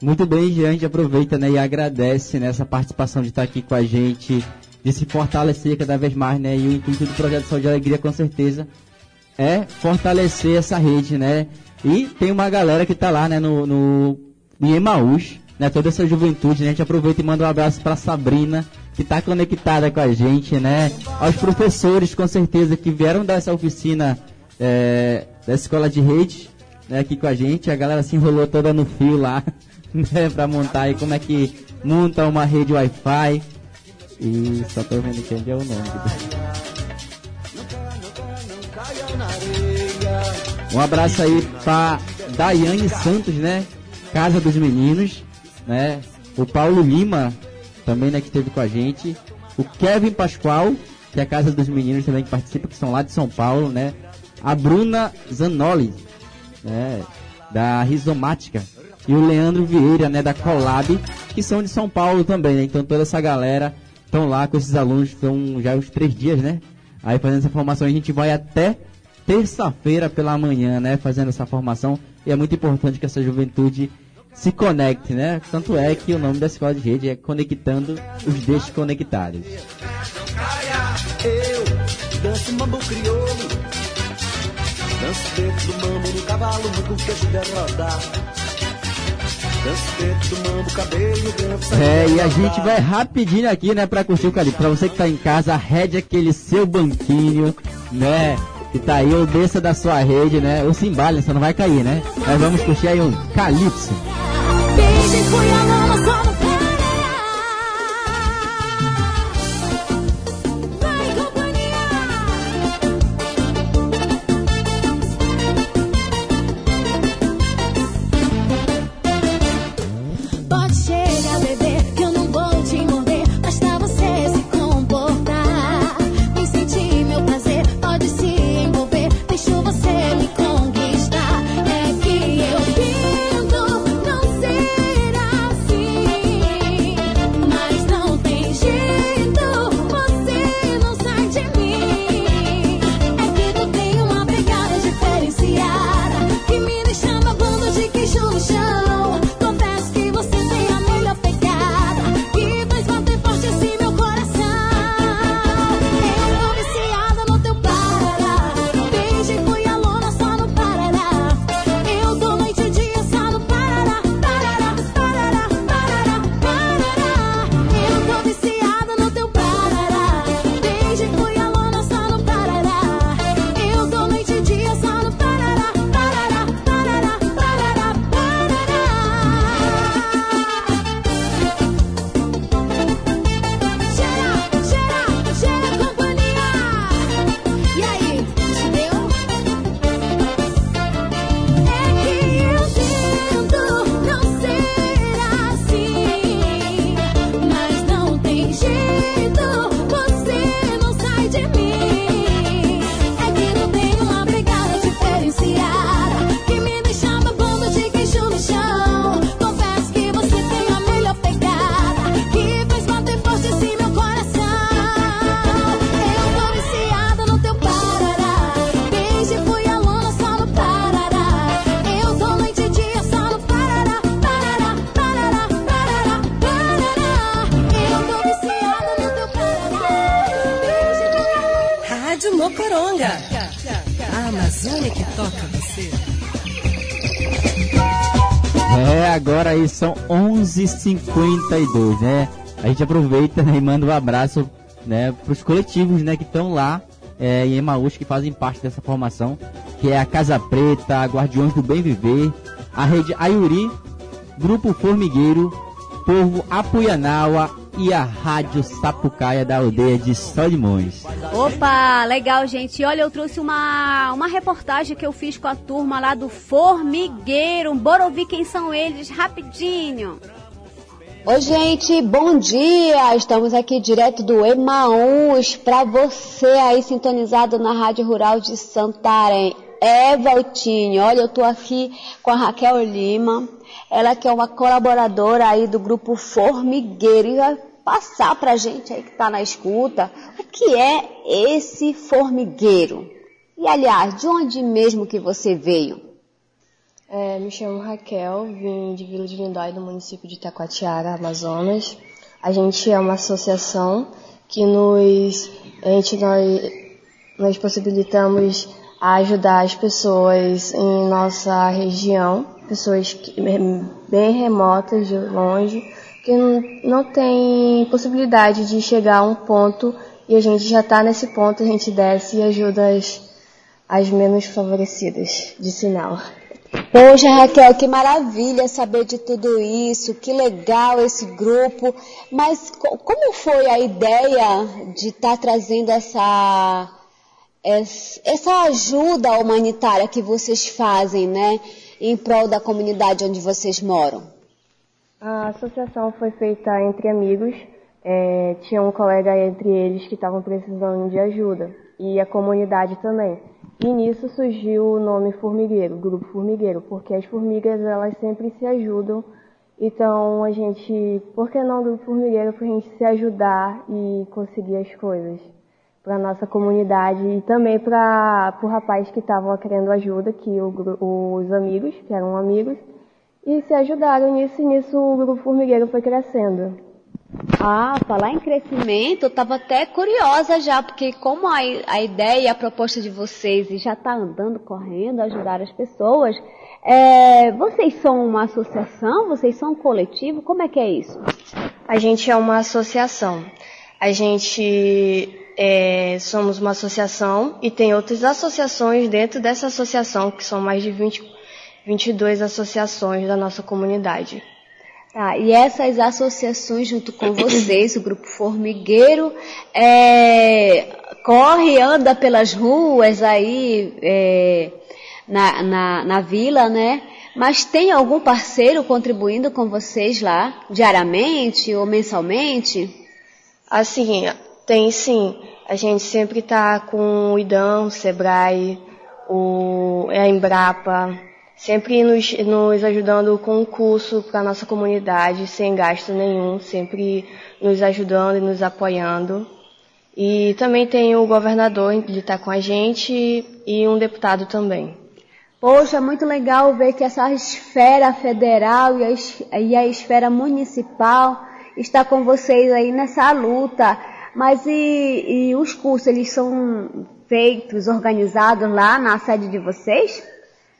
Muito bem, Jean, a gente aproveita né, e agradece nessa participação de estar aqui com a gente, de se fortalecer cada vez mais, né? E o intuito do projeto Saúde e Alegria, com certeza, é fortalecer essa rede, né? E tem uma galera que está lá, né, no, no em Emaús, né? Toda essa juventude, né? A gente aproveita e manda um abraço para Sabrina, que está conectada com a gente, né? Aos professores, com certeza, que vieram dessa oficina é, da escola de rede, né? Aqui com a gente. A galera se enrolou toda no fio lá, né? Para montar aí como é que monta uma rede Wi-Fi. E só tô vendo quem é o nome. Um abraço aí pra Daiane Santos, né? Casa dos Meninos, né? O Paulo Lima, também, né, que esteve com a gente. O Kevin Pascoal, que é a Casa dos Meninos também que participa, que são lá de São Paulo, né? A Bruna Zanoli, né? Da Rizomática. E o Leandro Vieira, né, da Colab, que são de São Paulo também, né? Então toda essa galera estão lá com esses alunos, estão já os três dias, né? Aí fazendo essa formação, a gente vai até terça-feira pela manhã, né? Fazendo essa formação. E é muito importante que essa juventude se conecte, né? Tanto é que o nome da escola de rede é Conectando os Desconectados. Eu danço mambo crioulo, danço dentro do mambo no cavalo, branco, É, e a gente vai rapidinho aqui, né, pra curtir o Cali. Pra você que tá em casa, arrede aquele seu banquinho, né? Que tá aí, ou desça da sua rede, né? Ou se embale, você não vai cair, né? Nós vamos curtir aí um Calypso. Baby, 11h52, né? A gente aproveita né, e manda um abraço né, para os coletivos né, que estão lá é, em Emaús, que fazem parte dessa formação, que é a Casa Preta, a Guardiões do Bem Viver, a Rede Ayuri, Grupo Formigueiro, Povo Apuianaua e a Rádio Sapucaia da aldeia de Solimões. Opa, legal, gente. Olha, eu trouxe uma, uma reportagem que eu fiz com a turma lá do Formigueiro. Bora ouvir quem são eles rapidinho. Oi, gente, bom dia! Estamos aqui direto do Emaús para você aí sintonizado na Rádio Rural de Santarém. É, Valtinho, olha, eu tô aqui com a Raquel Lima, ela que é uma colaboradora aí do grupo Formigueiro e vai passar pra gente aí que tá na escuta o que é esse formigueiro. E aliás, de onde mesmo que você veio? É, me chamo Raquel, vim de Vila de Lindóia, do município de Taquatiara, Amazonas. A gente é uma associação que nos, a gente, nós, nós possibilitamos ajudar as pessoas em nossa região, pessoas que, bem remotas, de longe, que não, não tem possibilidade de chegar a um ponto e a gente já está nesse ponto, a gente desce e ajuda as, as menos favorecidas de sinal. Poxa, Raquel, que maravilha saber de tudo isso, que legal esse grupo. Mas como foi a ideia de estar tá trazendo essa, essa ajuda humanitária que vocês fazem, né, em prol da comunidade onde vocês moram? A associação foi feita entre amigos. É, tinha um colega entre eles que estavam precisando de ajuda e a comunidade também. E nisso surgiu o nome Formigueiro, Grupo Formigueiro, porque as formigas elas sempre se ajudam. Então a gente, por que não Grupo Formigueiro? Para a gente se ajudar e conseguir as coisas para nossa comunidade e também para o rapaz que estava querendo ajuda, que o, os amigos, que eram amigos, e se ajudaram nisso e nisso o Grupo Formigueiro foi crescendo. Ah, falar em crescimento, eu estava até curiosa já, porque como a, a ideia e a proposta de vocês já está andando, correndo, ajudar as pessoas, é, vocês são uma associação? Vocês são um coletivo? Como é que é isso? A gente é uma associação. A gente é, somos uma associação e tem outras associações dentro dessa associação, que são mais de 20, 22 associações da nossa comunidade. Tá, e essas associações junto com vocês, o Grupo Formigueiro, é, corre, anda pelas ruas aí é, na, na, na vila, né? Mas tem algum parceiro contribuindo com vocês lá, diariamente ou mensalmente? Assim, tem sim. A gente sempre está com o IDAM, o SEBRAE, o, a Embrapa, sempre nos, nos ajudando com um curso para a nossa comunidade, sem gasto nenhum, sempre nos ajudando e nos apoiando. E também tem o governador que está com a gente e um deputado também. Poxa, muito legal ver que essa esfera federal e a, e a esfera municipal está com vocês aí nessa luta. Mas e, e os cursos, eles são feitos, organizados lá na sede de vocês?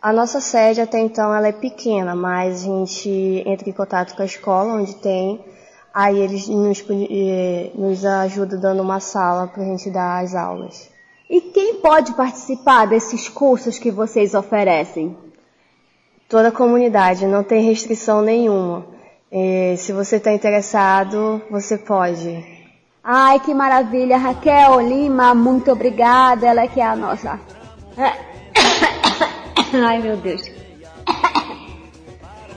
A nossa sede até então ela é pequena, mas a gente entra em contato com a escola onde tem, aí eles nos, eh, nos ajudam dando uma sala para a gente dar as aulas. E quem pode participar desses cursos que vocês oferecem? Toda a comunidade, não tem restrição nenhuma. E se você está interessado, você pode. Ai, que maravilha. Raquel Lima, muito obrigada. Ela é que é a nossa Ai, meu Deus.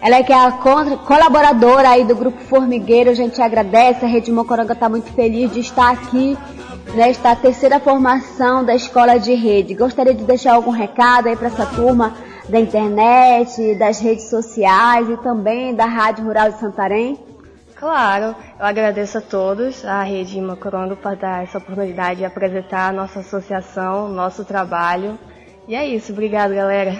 Ela é que é a colaboradora aí do Grupo Formigueiro, a gente agradece, a Rede Mocoronga está muito feliz de estar aqui nesta terceira formação da Escola de Rede. Gostaria de deixar algum recado aí para essa turma da internet, das redes sociais e também da Rádio Rural de Santarém? Claro, eu agradeço a todos, a Rede Mocoronga, por dar essa oportunidade de apresentar a nossa associação, nosso trabalho. E é isso, obrigado galera.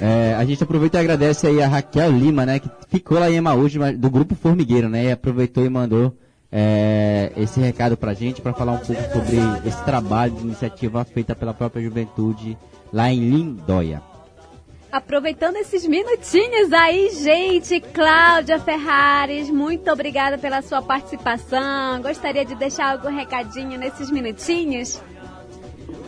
É, a gente aproveita e agradece aí a Raquel Lima, né, que ficou lá em Emaús, do Grupo Formigueiro, né, e aproveitou e mandou é, esse recado pra gente, para falar um pouco sobre esse trabalho de iniciativa feita pela própria juventude lá em Lindóia. Aproveitando esses minutinhos aí, gente, Cláudia Ferrares, muito obrigada pela sua participação. Gostaria de deixar algum recadinho nesses minutinhos?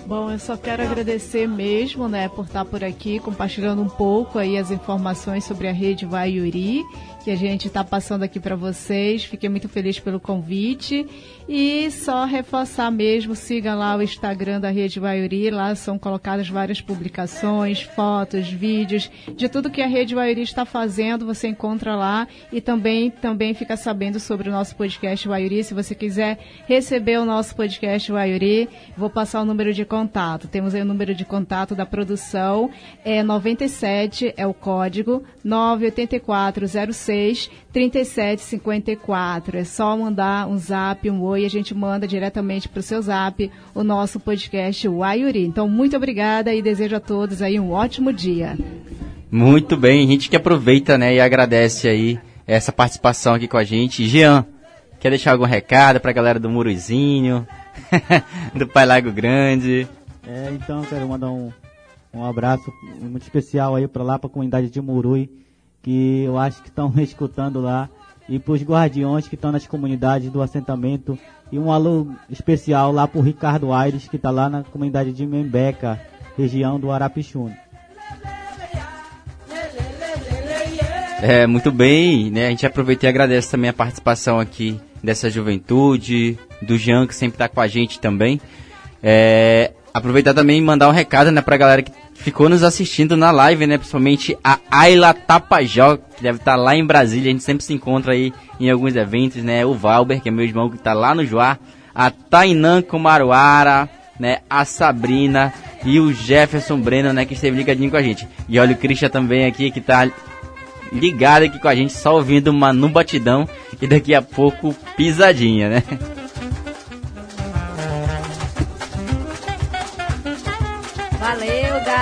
Bom, eu só quero agradecer mesmo, né, por estar por aqui compartilhando um pouco aí as informações sobre a rede Vaiuri, que a gente está passando aqui para vocês. Fiquei muito feliz pelo convite e só reforçar mesmo, siga lá o Instagram da rede Vaiuri, lá são colocadas várias publicações, fotos, vídeos de tudo que a rede Vaiuri está fazendo, você encontra lá e também também fica sabendo sobre o nosso podcast Vaiuri. Se você quiser receber o nosso podcast Vaiuri, vou passar o número de contato. Temos aí o número de contato da produção, é 97 é o código 98406 3754. É só mandar um zap, um oi, a gente manda diretamente para o seu zap o nosso podcast Waiuri. Então, muito obrigada e desejo a todos aí um ótimo dia. Muito bem, a gente que aproveita, né, e agradece aí essa participação aqui com a gente. Jean, quer deixar algum recado pra galera do Muruzinho, do Pai Lago Grande? É, então quero mandar um, um abraço muito especial aí para lá, para a comunidade de Murui, que eu acho que estão escutando lá, e para os guardiões que estão nas comunidades do assentamento, e um alô especial lá para o Ricardo Aires, que está lá na comunidade de Membeca, região do Arapixuna. É, muito bem, né? A gente aproveita e agradece também a participação aqui dessa juventude, do Jean, que sempre tá com a gente também. É, aproveitar também e mandar um recado, né, pra galera que ficou nos assistindo na live, né? Principalmente a Ayla Tapajó, que deve estar lá em Brasília. A gente sempre se encontra aí em alguns eventos, né? O Valber, que é meu irmão, que tá lá no Joá. A Tainã Comaruara, né? A Sabrina e o Jefferson Breno, né? Que esteve ligadinho com a gente. E olha o Christian também aqui, que tá ligado aqui com a gente, só ouvindo Manu Batidão e daqui a pouco pisadinha, né?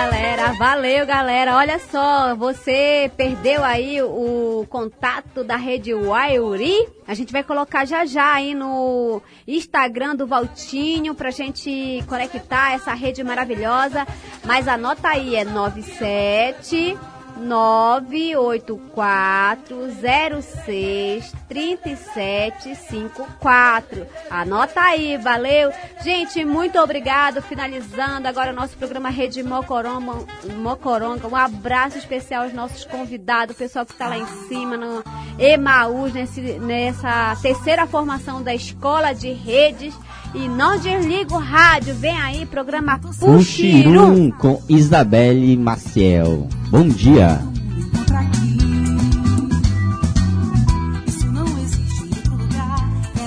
galera. Valeu, galera. Olha só, você perdeu aí o contato da rede Waiuri? A gente vai colocar já já aí no Instagram do Valtinho pra gente conectar essa rede maravilhosa. Mas anota aí, é 97 984063754. Anota aí, valeu. Gente, muito obrigado. Finalizando agora o nosso programa Rede Mocoronga. Mocoronga. Um abraço especial aos nossos convidados, o pessoal que está lá em cima no Emaús, nesse, nessa terceira formação da Escola de Redes. E não desliga o rádio, vem aí, programa Puxirum. Com Isabelle Maciel. Bom dia.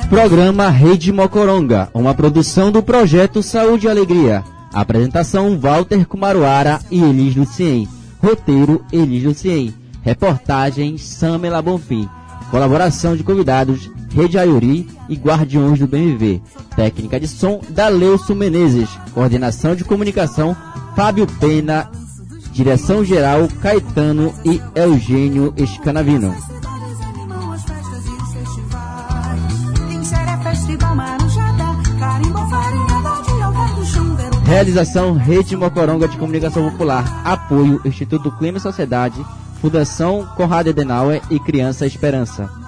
Programa Rede Mocoronga, uma produção do projeto Saúde e Alegria. Apresentação Walter Kumaruara e Elis Lucien. Roteiro Elis Lucien. Reportagem Samela Bonfim. Colaboração de convidados Rede Ayuri e Guardiões do BMV. Técnica de som Daleuço Menezes. Coordenação de comunicação Fábio Pena. Direção geral Caetano e Eugênio Escanavino. Realização Rede Mocoronga de Comunicação Popular. Apoio Instituto Clima e Sociedade. Fundação Conrad Adenauer e Criança Esperança.